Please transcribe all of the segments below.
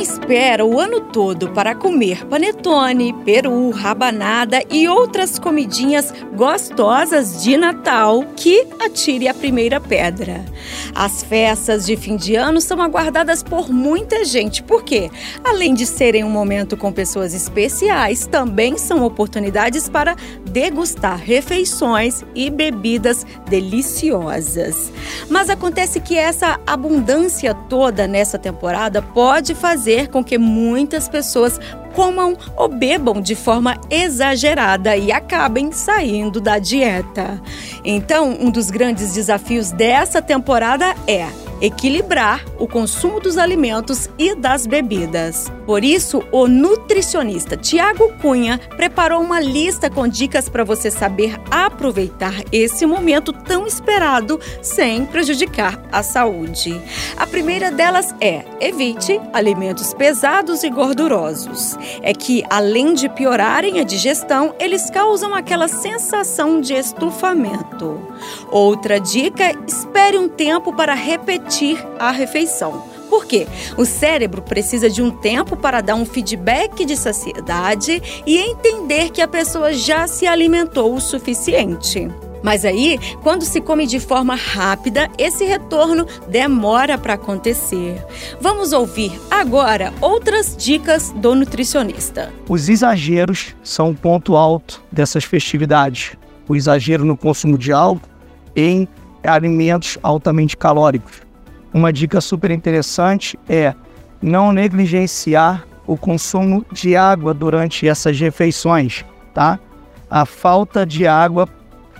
Espera o ano todo para comer panetone, peru, rabanada e outras comidinhas gostosas de Natal, que atire a primeira pedra. As festas de fim de ano são aguardadas por muita gente, porque, além de serem um momento com pessoas especiais, também são oportunidades para degustar refeições e bebidas deliciosas. Mas acontece que essa abundância toda nessa temporada pode fazer com que muitas pessoas comam ou bebam de forma exagerada e acabem saindo da dieta. Então, um dos grandes desafios dessa temporada é equilibrar o consumo dos alimentos e das bebidas. Por isso, o nutricionista Tiago Cunha preparou uma lista com dicas para você saber aproveitar esse momento tão esperado sem prejudicar a saúde. A primeira delas é: evite alimentos pesados e gordurosos. É que, além de piorarem a digestão, eles causam aquela sensação de estufamento. Outra dica: espere um tempo para repetir repetir a refeição. Por quê? O cérebro precisa de um tempo para dar um feedback de saciedade e entender que a pessoa já se alimentou o suficiente. Mas aí, quando se come de forma rápida, esse retorno demora para acontecer. Vamos ouvir agora outras dicas do nutricionista. Os exageros são um ponto alto dessas festividades. O exagero no consumo de álcool em alimentos altamente calóricos uma dica super interessante é não negligenciar o consumo de água durante essas refeições, tá? A falta de água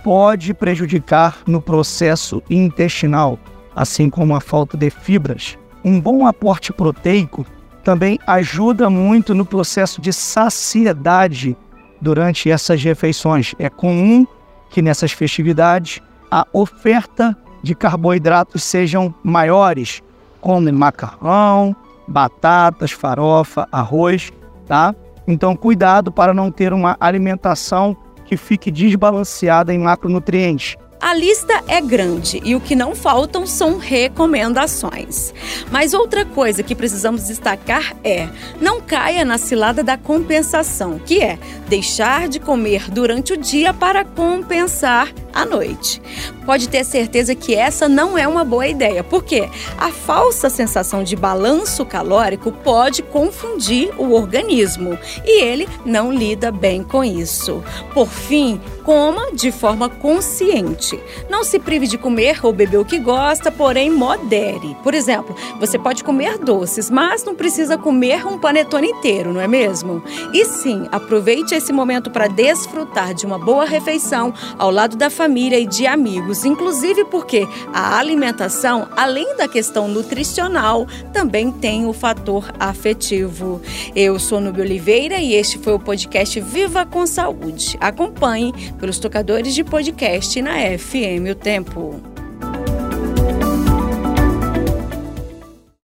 pode prejudicar no processo intestinal, assim como a falta de fibras. Um bom aporte proteico também ajuda muito no processo de saciedade durante essas refeições. É comum que nessas festividades a oferta de carboidratos sejam maiores, como macarrão, batatas, farofa, arroz, tá? Então, cuidado para não ter uma alimentação que fique desbalanceada em macronutrientes. A lista é grande e o que não faltam são recomendações. Mas outra coisa que precisamos destacar é: não caia na cilada da compensação, que é deixar de comer durante o dia para compensar à noite. Pode ter certeza que essa não é uma boa ideia, porque a falsa sensação de balanço calórico pode confundir o organismo e ele não lida bem com isso. Por fim, coma de forma consciente. Não se prive de comer ou beber o que gosta, porém modere. Por exemplo, você pode comer doces, mas não precisa comer um panetone inteiro, não é mesmo? E sim, aproveite esse momento para desfrutar de uma boa refeição ao lado da família e de amigos, inclusive porque a alimentação, além da questão nutricional, também tem o fator afetivo. Eu sou Nubia Oliveira e este foi o podcast Viva com Saúde. Acompanhe pelos tocadores de podcast na FM O Tempo.